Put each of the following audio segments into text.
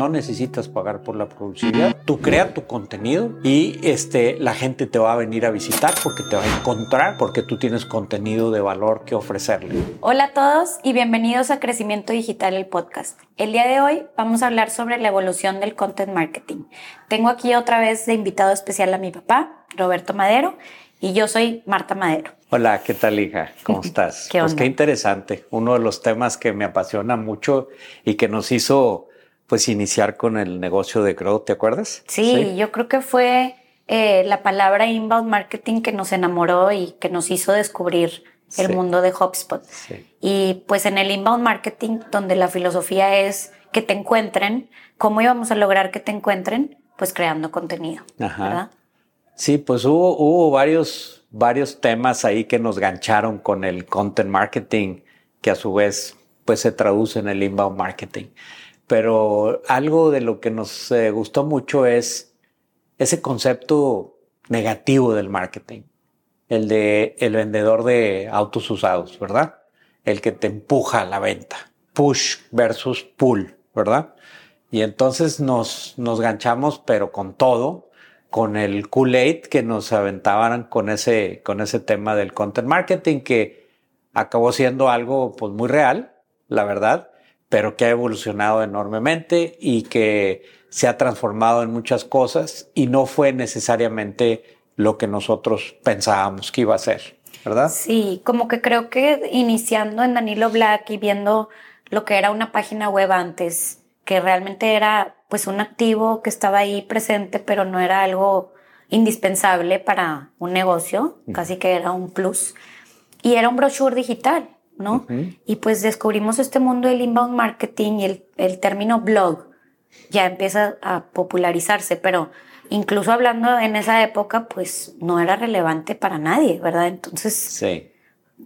no necesitas pagar por la publicidad. Tú crea tu contenido y este, la gente te va a venir a visitar porque te va a encontrar porque tú tienes contenido de valor que ofrecerle. Hola a todos y bienvenidos a Crecimiento Digital, el podcast. El día de hoy vamos a hablar sobre la evolución del content marketing. Tengo aquí otra vez de invitado especial a mi papá, Roberto Madero, y yo soy Marta Madero. Hola, ¿qué tal hija? ¿Cómo estás? ¿Qué pues qué interesante. Uno de los temas que me apasiona mucho y que nos hizo pues iniciar con el negocio de Grow, ¿te acuerdas? Sí, yo creo que fue eh, la palabra inbound marketing que nos enamoró y que nos hizo descubrir el mundo de HubSpot. Y pues en el inbound marketing, donde la filosofía es que te encuentren, ¿cómo íbamos a lograr que te encuentren? Pues creando contenido. ¿verdad? Sí, pues hubo, hubo varios, varios temas ahí que nos gancharon con el content marketing, que a su vez pues se traduce en el inbound marketing pero algo de lo que nos eh, gustó mucho es ese concepto negativo del marketing, el de el vendedor de autos usados, ¿verdad? El que te empuja a la venta, push versus pull, ¿verdad? Y entonces nos, nos ganchamos, pero con todo, con el Kool-Aid que nos aventaban con ese, con ese tema del content marketing, que acabó siendo algo pues muy real, la verdad, pero que ha evolucionado enormemente y que se ha transformado en muchas cosas y no fue necesariamente lo que nosotros pensábamos que iba a ser, ¿verdad? Sí, como que creo que iniciando en Danilo Black y viendo lo que era una página web antes, que realmente era pues un activo que estaba ahí presente, pero no era algo indispensable para un negocio, casi que era un plus. Y era un brochure digital. ¿No? Y pues descubrimos este mundo del inbound marketing y el, el, término blog ya empieza a popularizarse, pero incluso hablando en esa época, pues no era relevante para nadie, ¿verdad? Entonces, sí.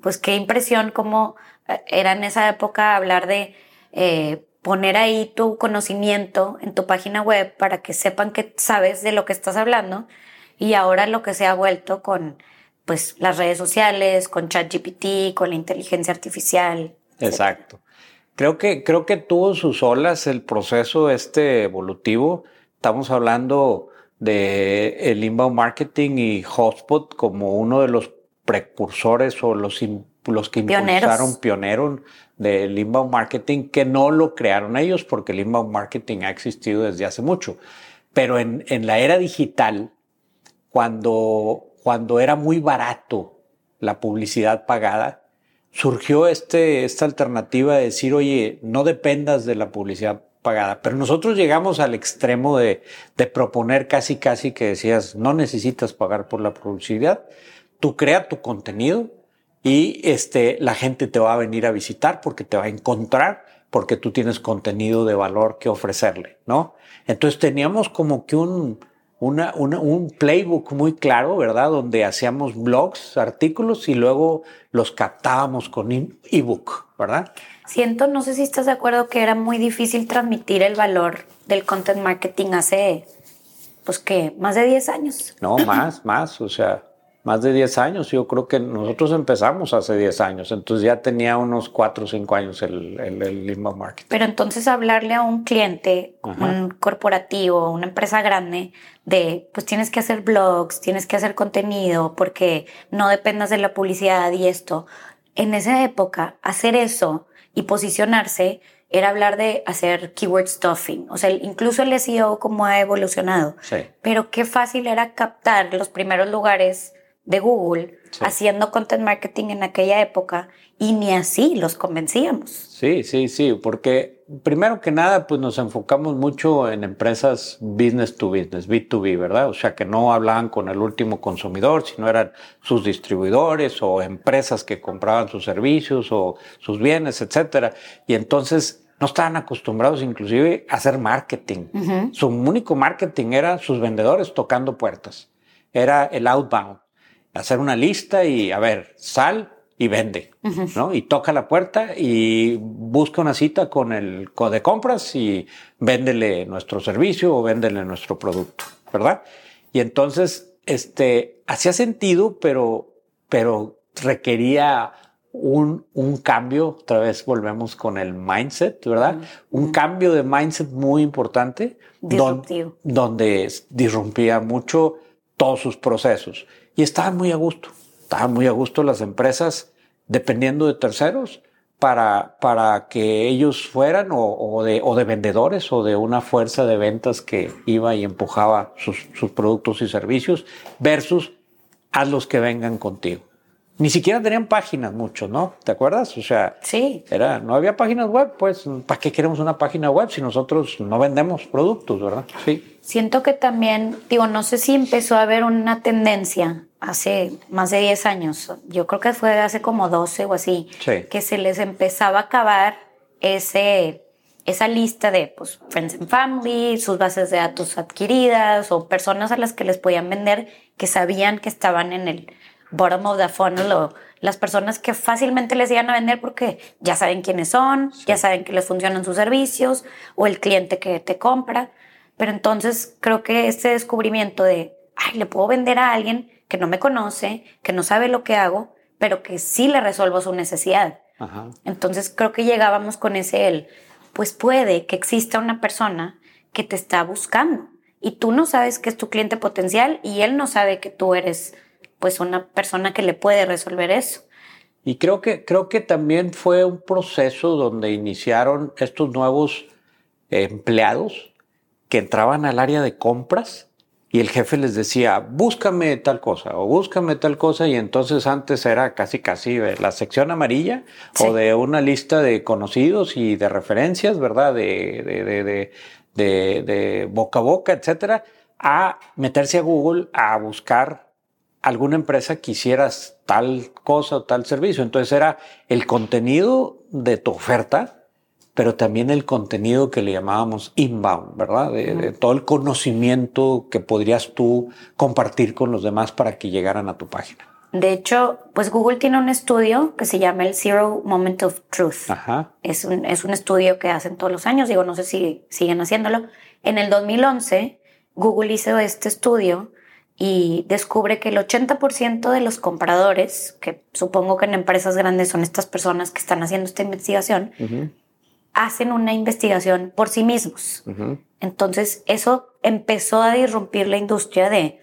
pues qué impresión cómo eh, era en esa época hablar de eh, poner ahí tu conocimiento en tu página web para que sepan que sabes de lo que estás hablando y ahora lo que se ha vuelto con pues las redes sociales, con ChatGPT, con la inteligencia artificial. Exacto. Creo que, creo que tuvo sus olas el proceso este evolutivo. Estamos hablando de el inbound marketing y Hotspot como uno de los precursores o los, los que impulsaron pioneros del inbound marketing que no lo crearon ellos porque el inbound marketing ha existido desde hace mucho. Pero en, en la era digital, cuando cuando era muy barato la publicidad pagada, surgió este, esta alternativa de decir, oye, no dependas de la publicidad pagada. Pero nosotros llegamos al extremo de, de proponer casi, casi que decías, no necesitas pagar por la publicidad, tú crea tu contenido y este, la gente te va a venir a visitar porque te va a encontrar porque tú tienes contenido de valor que ofrecerle, ¿no? Entonces teníamos como que un, una, un playbook muy claro, ¿verdad? Donde hacíamos blogs, artículos y luego los captábamos con ebook, ¿verdad? Siento, no sé si estás de acuerdo, que era muy difícil transmitir el valor del content marketing hace, pues que, más de 10 años. No, más, más, o sea, más de 10 años. Yo creo que nosotros empezamos hace 10 años, entonces ya tenía unos 4 o 5 años el, el, el inbound marketing. Pero entonces hablarle a un cliente, un corporativo, una empresa grande, de pues tienes que hacer blogs, tienes que hacer contenido, porque no dependas de la publicidad y esto. En esa época, hacer eso y posicionarse era hablar de hacer keyword stuffing. O sea, incluso el SEO como ha evolucionado. Sí. Pero qué fácil era captar los primeros lugares de Google haciendo content marketing en aquella época y ni así los convencíamos. Sí, sí, sí, porque primero que nada, pues nos enfocamos mucho en empresas business to business, B2B, ¿verdad? O sea, que no hablaban con el último consumidor, sino eran sus distribuidores o empresas que compraban sus servicios o sus bienes, etcétera. Y entonces no estaban acostumbrados inclusive a hacer marketing. Su único marketing era sus vendedores tocando puertas. Era el outbound hacer una lista y, a ver, sal y vende, ¿no? Y toca la puerta y busca una cita con el de compras y véndele nuestro servicio o véndele nuestro producto, ¿verdad? Y entonces, este, hacía sentido, pero, pero requería un, un, cambio, otra vez volvemos con el mindset, ¿verdad? Un cambio de mindset muy importante. Disruptivo. donde disrumpía mucho todos sus procesos. Y estaban muy a gusto. Estaban muy a gusto las empresas dependiendo de terceros para, para que ellos fueran o, de, o de vendedores o de una fuerza de ventas que iba y empujaba sus, sus productos y servicios versus a los que vengan contigo. Ni siquiera tenían páginas muchos, ¿no? ¿Te acuerdas? O sea, sí. era, no había páginas web, pues, ¿para qué queremos una página web si nosotros no vendemos productos, verdad? Sí. Siento que también, digo, no sé si empezó a haber una tendencia hace más de 10 años, yo creo que fue hace como 12 o así, que se les empezaba a acabar ese, esa lista de pues, Friends and Family, sus bases de datos adquiridas o personas a las que les podían vender que sabían que estaban en el bottom of the funnel o las personas que fácilmente les iban a vender porque ya saben quiénes son, ya saben que les funcionan sus servicios o el cliente que te compra. Pero entonces creo que este descubrimiento de, ay, le puedo vender a alguien que no me conoce, que no sabe lo que hago, pero que sí le resuelvo su necesidad. Entonces creo que llegábamos con ese él, pues puede que exista una persona que te está buscando y tú no sabes que es tu cliente potencial y él no sabe que tú eres pues una persona que le puede resolver eso. Y creo que, creo que también fue un proceso donde iniciaron estos nuevos empleados que entraban al área de compras y el jefe les decía, búscame tal cosa o búscame tal cosa y entonces antes era casi casi la sección amarilla o de una lista de conocidos y de referencias, ¿verdad? De, de, de, de, boca a boca, etcétera, a meterse a Google a buscar alguna empresa que hicieras tal cosa o tal servicio. Entonces era el contenido de tu oferta pero también el contenido que le llamábamos inbound, ¿verdad? De, todo el conocimiento que podrías tú compartir con los demás para que llegaran a tu página. De hecho, pues Google tiene un estudio que se llama el Zero Moment of Truth. Ajá. Es, un, es un estudio que hacen todos los años, digo, no sé si siguen haciéndolo. En el 2011, Google hizo este estudio y descubre que el 80% de los compradores, que supongo que en empresas grandes son estas personas que están haciendo esta investigación, hacen una investigación por sí mismos. Entonces, eso empezó a disrumpir la industria de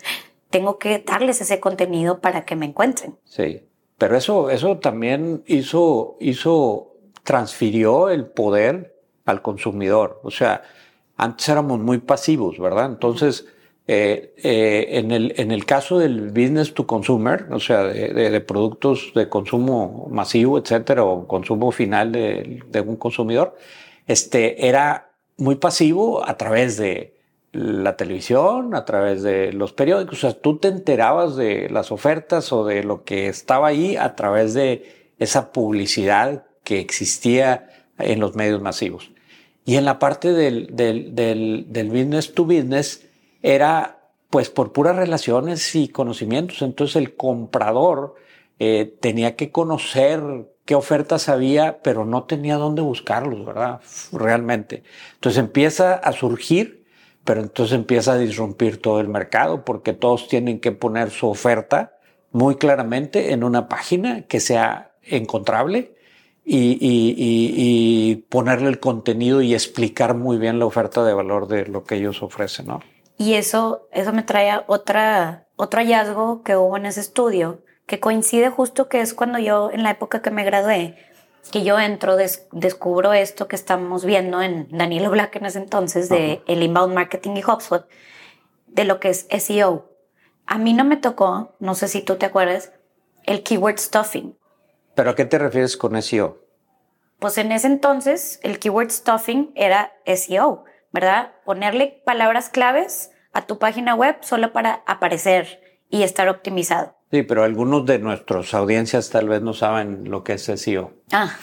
tengo que darles ese contenido para que me encuentren. Sí, pero eso, eso también hizo, hizo, transfirió el poder al consumidor. O sea, antes éramos muy pasivos, ¿verdad? Entonces, eh, eh, en, el, en el caso del business to consumer, o sea, de, productos de consumo masivo, etcétera, o consumo final de, de, un consumidor, este, era muy pasivo a través de la televisión, a través de los periódicos. O sea, tú te enterabas de las ofertas o de lo que estaba ahí a través de esa publicidad que existía en los medios masivos. Y en la parte del, del, del, del business to business, era pues por puras relaciones y conocimientos. Entonces el comprador eh, tenía que conocer qué ofertas había, pero no tenía dónde buscarlos, ¿verdad? Realmente. Entonces empieza a surgir, pero entonces empieza a disrumpir todo el mercado porque todos tienen que poner su oferta muy claramente en una página que sea encontrable y, y ponerle el contenido y explicar muy bien la oferta de valor de lo que ellos ofrecen, ¿no? Y eso, eso me trae otra, otro hallazgo que hubo en ese estudio, que coincide justo que es cuando yo, en la época que me gradué, que yo entro, descubro esto que estamos viendo en Danilo Black en ese entonces, de el inbound marketing y HubSpot, de lo que es SEO. A mí no me tocó, no sé si tú te acuerdas, el keyword stuffing. ¿Pero a qué te refieres con SEO? Pues en ese entonces el keyword stuffing era SEO, ¿verdad? Ponerle palabras claves a tu página web solo para aparecer y estar optimizado. Sí, pero algunos de nuestras audiencias tal vez no saben lo que es SEO. Ah,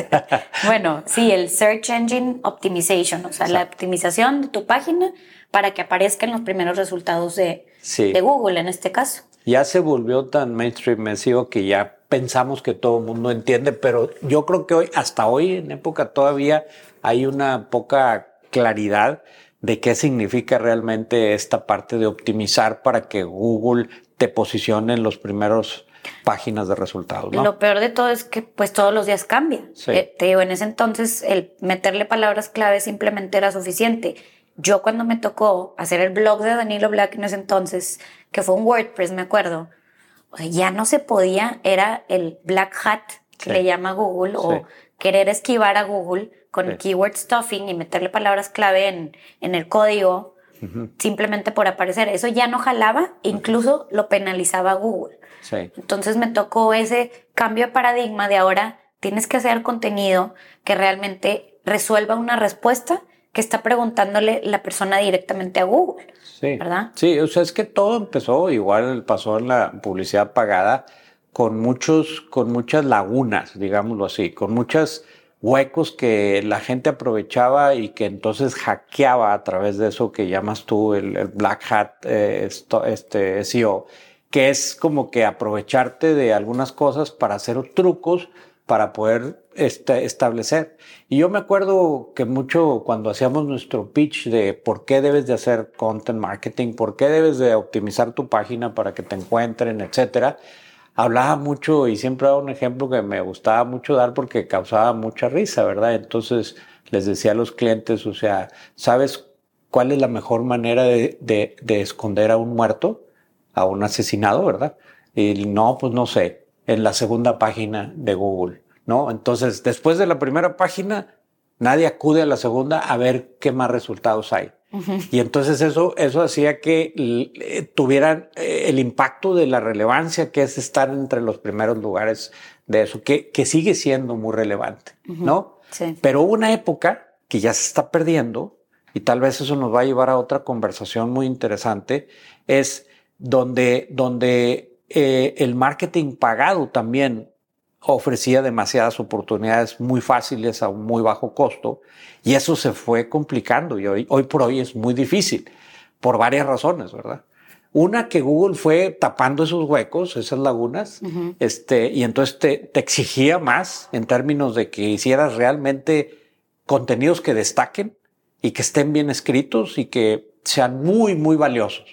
bueno, sí, el Search Engine Optimization, o sea, la optimización de tu página para que aparezcan los primeros resultados de, de Google en este caso. Ya se volvió tan mainstream SEO que ya pensamos que todo el mundo entiende, pero yo creo que hoy, hasta hoy en época todavía hay una poca claridad de qué significa realmente esta parte de optimizar para que Google te posicione en los primeros páginas de resultados. ¿no? Lo peor de todo es que pues todos los días cambia. Sí. Eh, te digo, en ese entonces el meterle palabras clave simplemente era suficiente. Yo cuando me tocó hacer el blog de Danilo Black en ese entonces, que fue un WordPress, me acuerdo, o sea, ya no se podía, era el black hat que Sí. le llama Google Sí. o querer esquivar a Google con Sí. keyword stuffing y meterle palabras clave en, en el código simplemente por aparecer. Eso ya no jalaba, incluso lo penalizaba Google. Sí. Entonces me tocó ese cambio de paradigma de ahora tienes que hacer contenido que realmente resuelva una respuesta que está preguntándole la persona directamente a Google. Sí. ¿Verdad? Sí, o sea, es que todo empezó, igual pasó en la publicidad pagada, con muchos, con muchas lagunas, digámoslo así, con muchos huecos que la gente aprovechaba y que entonces hackeaba a través de eso que llamas tú el, Black Hat eh, esto- este SEO, que es como que aprovecharte de algunas cosas para hacer trucos para poder este, establecer. Y yo me acuerdo que mucho cuando hacíamos nuestro pitch de por qué debes de hacer content marketing, por qué debes de optimizar tu página para que te encuentren, etcétera, hablaba mucho y siempre daba un ejemplo que me gustaba mucho dar porque causaba mucha risa, ¿verdad? Entonces les decía a los clientes, o sea, ¿sabes cuál es la mejor manera de, de- de esconder a un muerto, a un asesinado, verdad? Y no, pues no sé, en la segunda página de Google, ¿no? Entonces, después de la primera página, nadie acude a la segunda a ver qué más resultados hay. Y entonces eso, eso hacía que eh, tuvieran eh, el impacto de la relevancia que es estar entre los primeros lugares de eso, que, que sigue siendo muy relevante, ¿no? Sí. Pero hubo una época que ya se está perdiendo y tal vez eso nos va a llevar a otra conversación muy interesante, es donde, donde eh, el marketing pagado también ofrecía demasiadas oportunidades muy fáciles a un muy bajo costo y eso se fue complicando y hoy, hoy por hoy es muy difícil por varias razones, ¿verdad? Una que Google fue tapando esos huecos, esas lagunas, este, y entonces te, te exigía más en términos de que hicieras realmente contenidos que destaquen y que estén bien escritos y que sean muy, muy valiosos.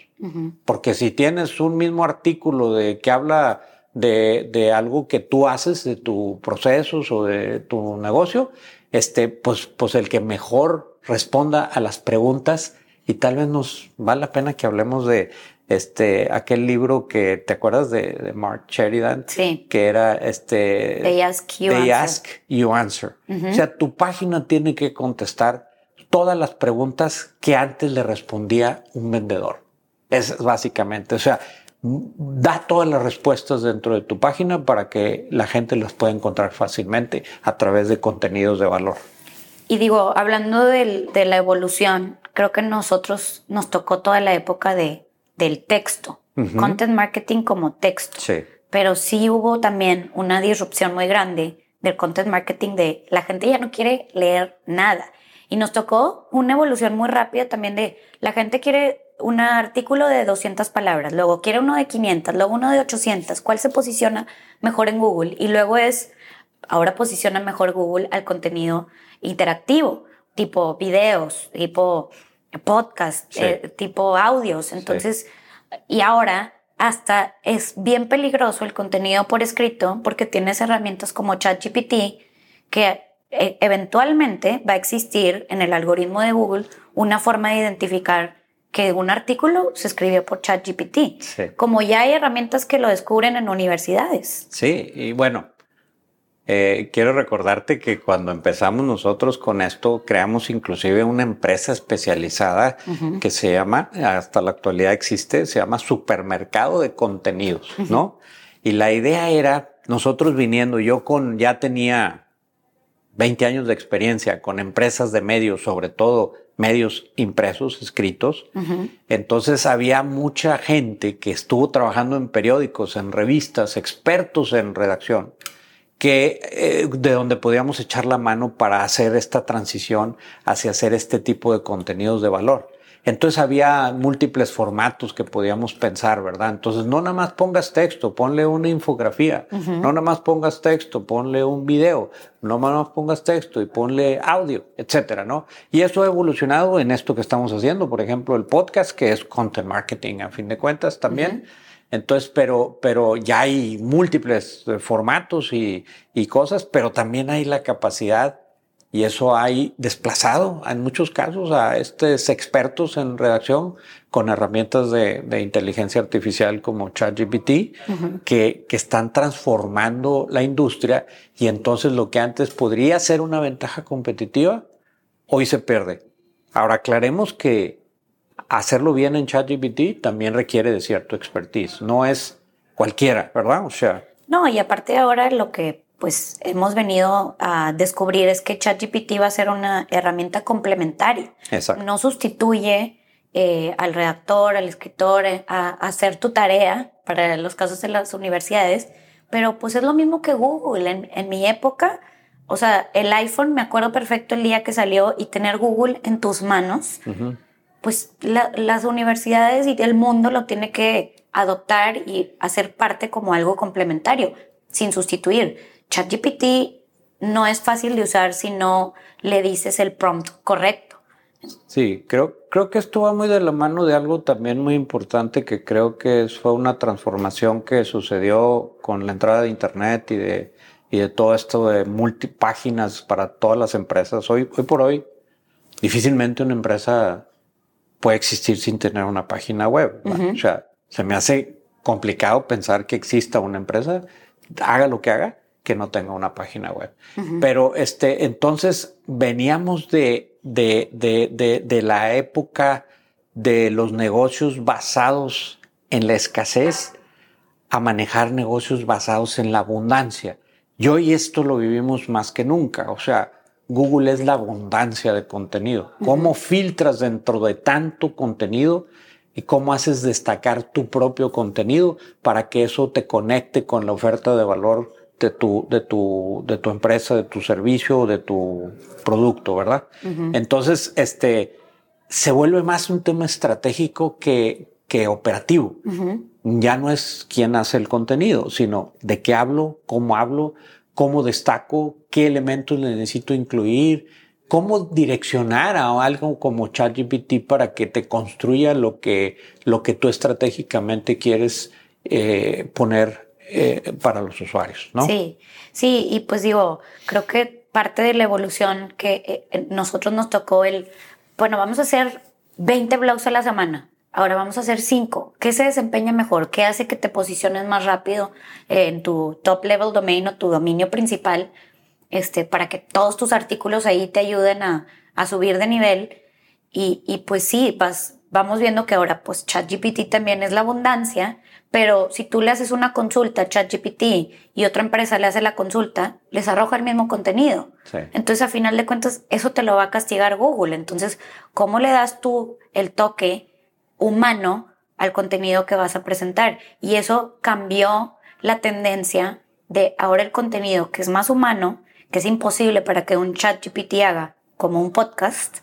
Porque si tienes un mismo artículo de que habla de, de algo que tú haces, de tus procesos o de tu negocio, este, pues, pues el que mejor responda a las preguntas y tal vez nos vale la pena que hablemos de este aquel libro que te acuerdas de, de Mark Sheridan, Sí. que era este They ask you They answer. ask you answer. O sea, tu página tiene que contestar todas las preguntas que antes le respondía un vendedor. Es básicamente, o sea, da todas las respuestas dentro de tu página para que la gente las pueda encontrar fácilmente a través de contenidos de valor. Y digo, hablando de la evolución, creo que nosotros nos tocó toda la época de, del texto, content marketing como texto. Sí. Pero sí hubo también una disrupción muy grande del content marketing de la gente ya no quiere leer nada. Y nos tocó una evolución muy rápida también de la gente quiere un artículo de 200 palabras, luego quiere uno de 500, luego uno de 800. ¿Cuál se posiciona mejor en Google? Y luego es, ahora posiciona mejor Google al contenido interactivo, tipo videos, tipo podcast, Sí. eh, tipo audios. Entonces, y ahora hasta es bien peligroso el contenido por escrito porque tienes herramientas como ChatGPT que eh, eventualmente va a existir en el algoritmo de Google una forma de identificar que un artículo se escribió por ChatGPT. Sí. Como ya hay herramientas que lo descubren en universidades. Sí, y bueno, eh, quiero recordarte que cuando empezamos nosotros con esto, creamos inclusive una empresa especializada que se llama, hasta la actualidad existe, se llama Supermercado de Contenidos, ¿no? Y la idea era, nosotros viniendo, yo con, ya tenía 20 años de experiencia con empresas de medios, sobre todo medios impresos, escritos. Entonces había mucha gente que estuvo trabajando en periódicos, en revistas, expertos en redacción, que eh, de donde podíamos echar la mano para hacer esta transición hacia hacer este tipo de contenidos de valor. Entonces había múltiples formatos que podíamos pensar, ¿verdad? Entonces no nada más pongas texto, ponle una infografía, no nada más pongas texto, ponle un video, no nada más pongas texto y ponle audio, etcétera, ¿no? Y eso ha evolucionado en esto que estamos haciendo, por ejemplo, el podcast, que es content marketing a fin de cuentas también. Entonces, pero, pero ya hay múltiples eh, formatos y, y cosas, pero también hay la capacidad y eso hay desplazado en muchos casos a estos expertos en redacción con herramientas de, de inteligencia artificial como ChatGPT que, que están transformando la industria y entonces lo que antes podría ser una ventaja competitiva, hoy se pierde. Ahora aclaremos que hacerlo bien en ChatGPT también requiere de cierto expertise. No es cualquiera, ¿verdad? O sea. No, y aparte ahora lo que pues hemos venido a descubrir es que ChatGPT va a ser una herramienta complementaria. Exacto. No sustituye eh, al redactor, al escritor, eh, a, hacer tu tarea para los casos de las universidades, pero pues es lo mismo que Google. En, mi época, o sea, el iPhone, me acuerdo perfecto el día que salió y tener Google en tus manos, pues las universidades y el mundo lo tiene que adoptar y hacer parte como algo complementario, sin sustituir. ChatGPT no es fácil de usar si no le dices el prompt correcto. Sí, creo, creo que esto va muy de la mano de algo también muy importante que creo que fue una transformación que sucedió con la entrada de Internet y de, y de todo esto de multipáginas para todas las empresas. Hoy, hoy por hoy, difícilmente una empresa puede existir sin tener una página web. O sea, se me hace complicado pensar que exista una empresa, haga lo que haga, que no tenga una página web. Pero este, entonces veníamos de, de, de, de, la época de los negocios basados en la escasez a manejar negocios basados en la abundancia. Y hoy esto lo vivimos más que nunca. O sea, Google es la abundancia de contenido. ¿Cómo filtras dentro de tanto contenido y cómo haces destacar tu propio contenido para que eso te conecte con la oferta de valor de tu, de tu, de tu empresa, de tu servicio, de tu producto, ¿verdad? Entonces, este, se vuelve más un tema estratégico que, que operativo. Ya no es quién hace el contenido, sino de qué hablo, cómo hablo, cómo destaco, qué elementos necesito incluir, cómo direccionar a algo como ChatGPT para que te construya lo que, lo que tú estratégicamente quieres eh, poner eh, para los usuarios, ¿no? Sí, sí, y pues digo, creo que parte de la evolución que eh, nosotros nos tocó el, bueno, vamos a hacer 20 blogs a la semana, ahora vamos a hacer 5. ¿Qué se desempeña mejor? ¿Qué hace que te posiciones más rápido en tu top level domain o tu dominio principal? Este, para que todos tus artículos ahí te ayuden a, a subir de nivel. Y, y pues sí, vas, vamos viendo que ahora pues ChatGPT también es la abundancia pero si tú le haces una consulta a ChatGPT y otra empresa le hace la consulta, les arroja el mismo contenido. Entonces, a final de cuentas, eso te lo va a castigar Google. Entonces, ¿cómo le das tú el toque humano al contenido que vas a presentar? Y eso cambió la tendencia de ahora el contenido que es más humano, que es imposible para que un ChatGPT haga como un podcast,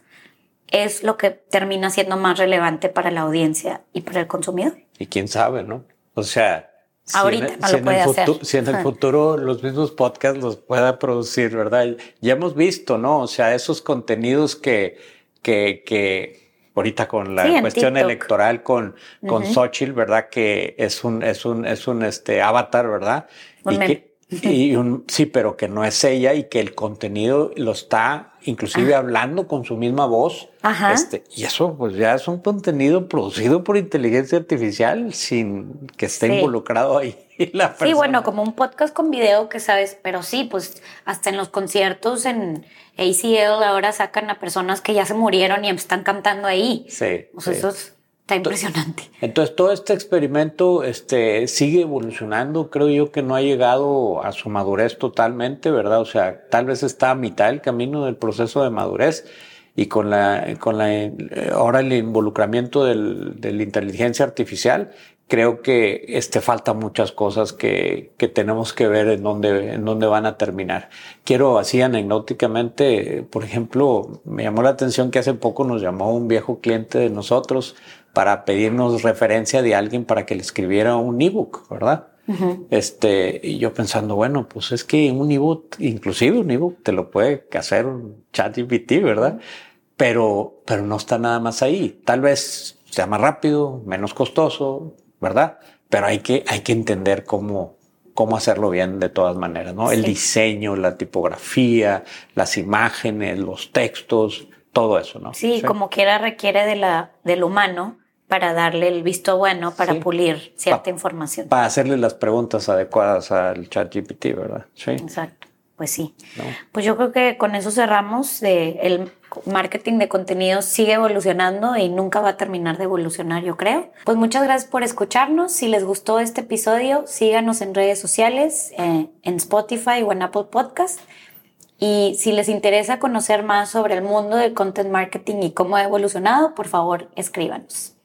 es lo que termina siendo más relevante para la audiencia y para el consumidor. Y quién sabe, ¿no? O sea, Ahorita si en, no lo puede hacer. si en el futuro los mismos podcasts los pueda producir, ¿verdad? Ya hemos visto, ¿no? O sea, esos contenidos que, que, que ahorita con la cuestión electoral con, con Xochitl, ¿verdad? Que es un, es un, es un este avatar, ¿verdad? y que, y un, sí, pero que no es ella y que el contenido lo está inclusive hablando con su misma voz. Este, y eso pues ya es un contenido producido por inteligencia artificial sin que esté involucrado ahí la persona. Sí, bueno, como un podcast con video que sabes, pero sí, pues hasta en los conciertos en ACL ahora sacan a personas que ya se murieron y están cantando ahí. Sí. Eso es Está impresionante. Entonces, todo este experimento este, sigue evolucionando. Creo yo que no ha llegado a su madurez totalmente, ¿verdad? O sea, tal vez está a mitad del camino del proceso de madurez y con la, con la, ahora el involucramiento del, de la inteligencia artificial, creo que este, falta muchas cosas que, que tenemos que ver en dónde, en dónde van a terminar. Quiero así anecdóticamente, por ejemplo, me llamó la atención que hace poco nos llamó un viejo cliente de nosotros para pedirnos referencia de alguien para que le escribiera un ebook, ¿verdad? Este, y yo pensando, bueno, pues es que un ebook, inclusive un ebook, te lo puede hacer un chat GPT, ¿verdad? Pero, pero no está nada más ahí. Tal vez sea más rápido, menos costoso, ¿verdad? pero hay que, hay que entender cómo, cómo hacerlo bien de todas maneras, ¿no? El diseño, la tipografía, las imágenes, los textos, todo eso, ¿no? Sí, como quiera requiere de la, del humano para darle el visto bueno, para pulir cierta información. Para hacerle las preguntas adecuadas al chat GPT, ¿verdad? Sí. Exacto. Pues sí. Pues yo creo que con eso cerramos. De el marketing de contenidos sigue evolucionando y nunca va a terminar de evolucionar, yo creo. Pues muchas gracias por escucharnos. Si les gustó este episodio, síganos en redes sociales, eh, en Spotify o en Apple Podcast. Y si les interesa conocer más sobre el mundo del content marketing y cómo ha evolucionado, por favor, escríbanos.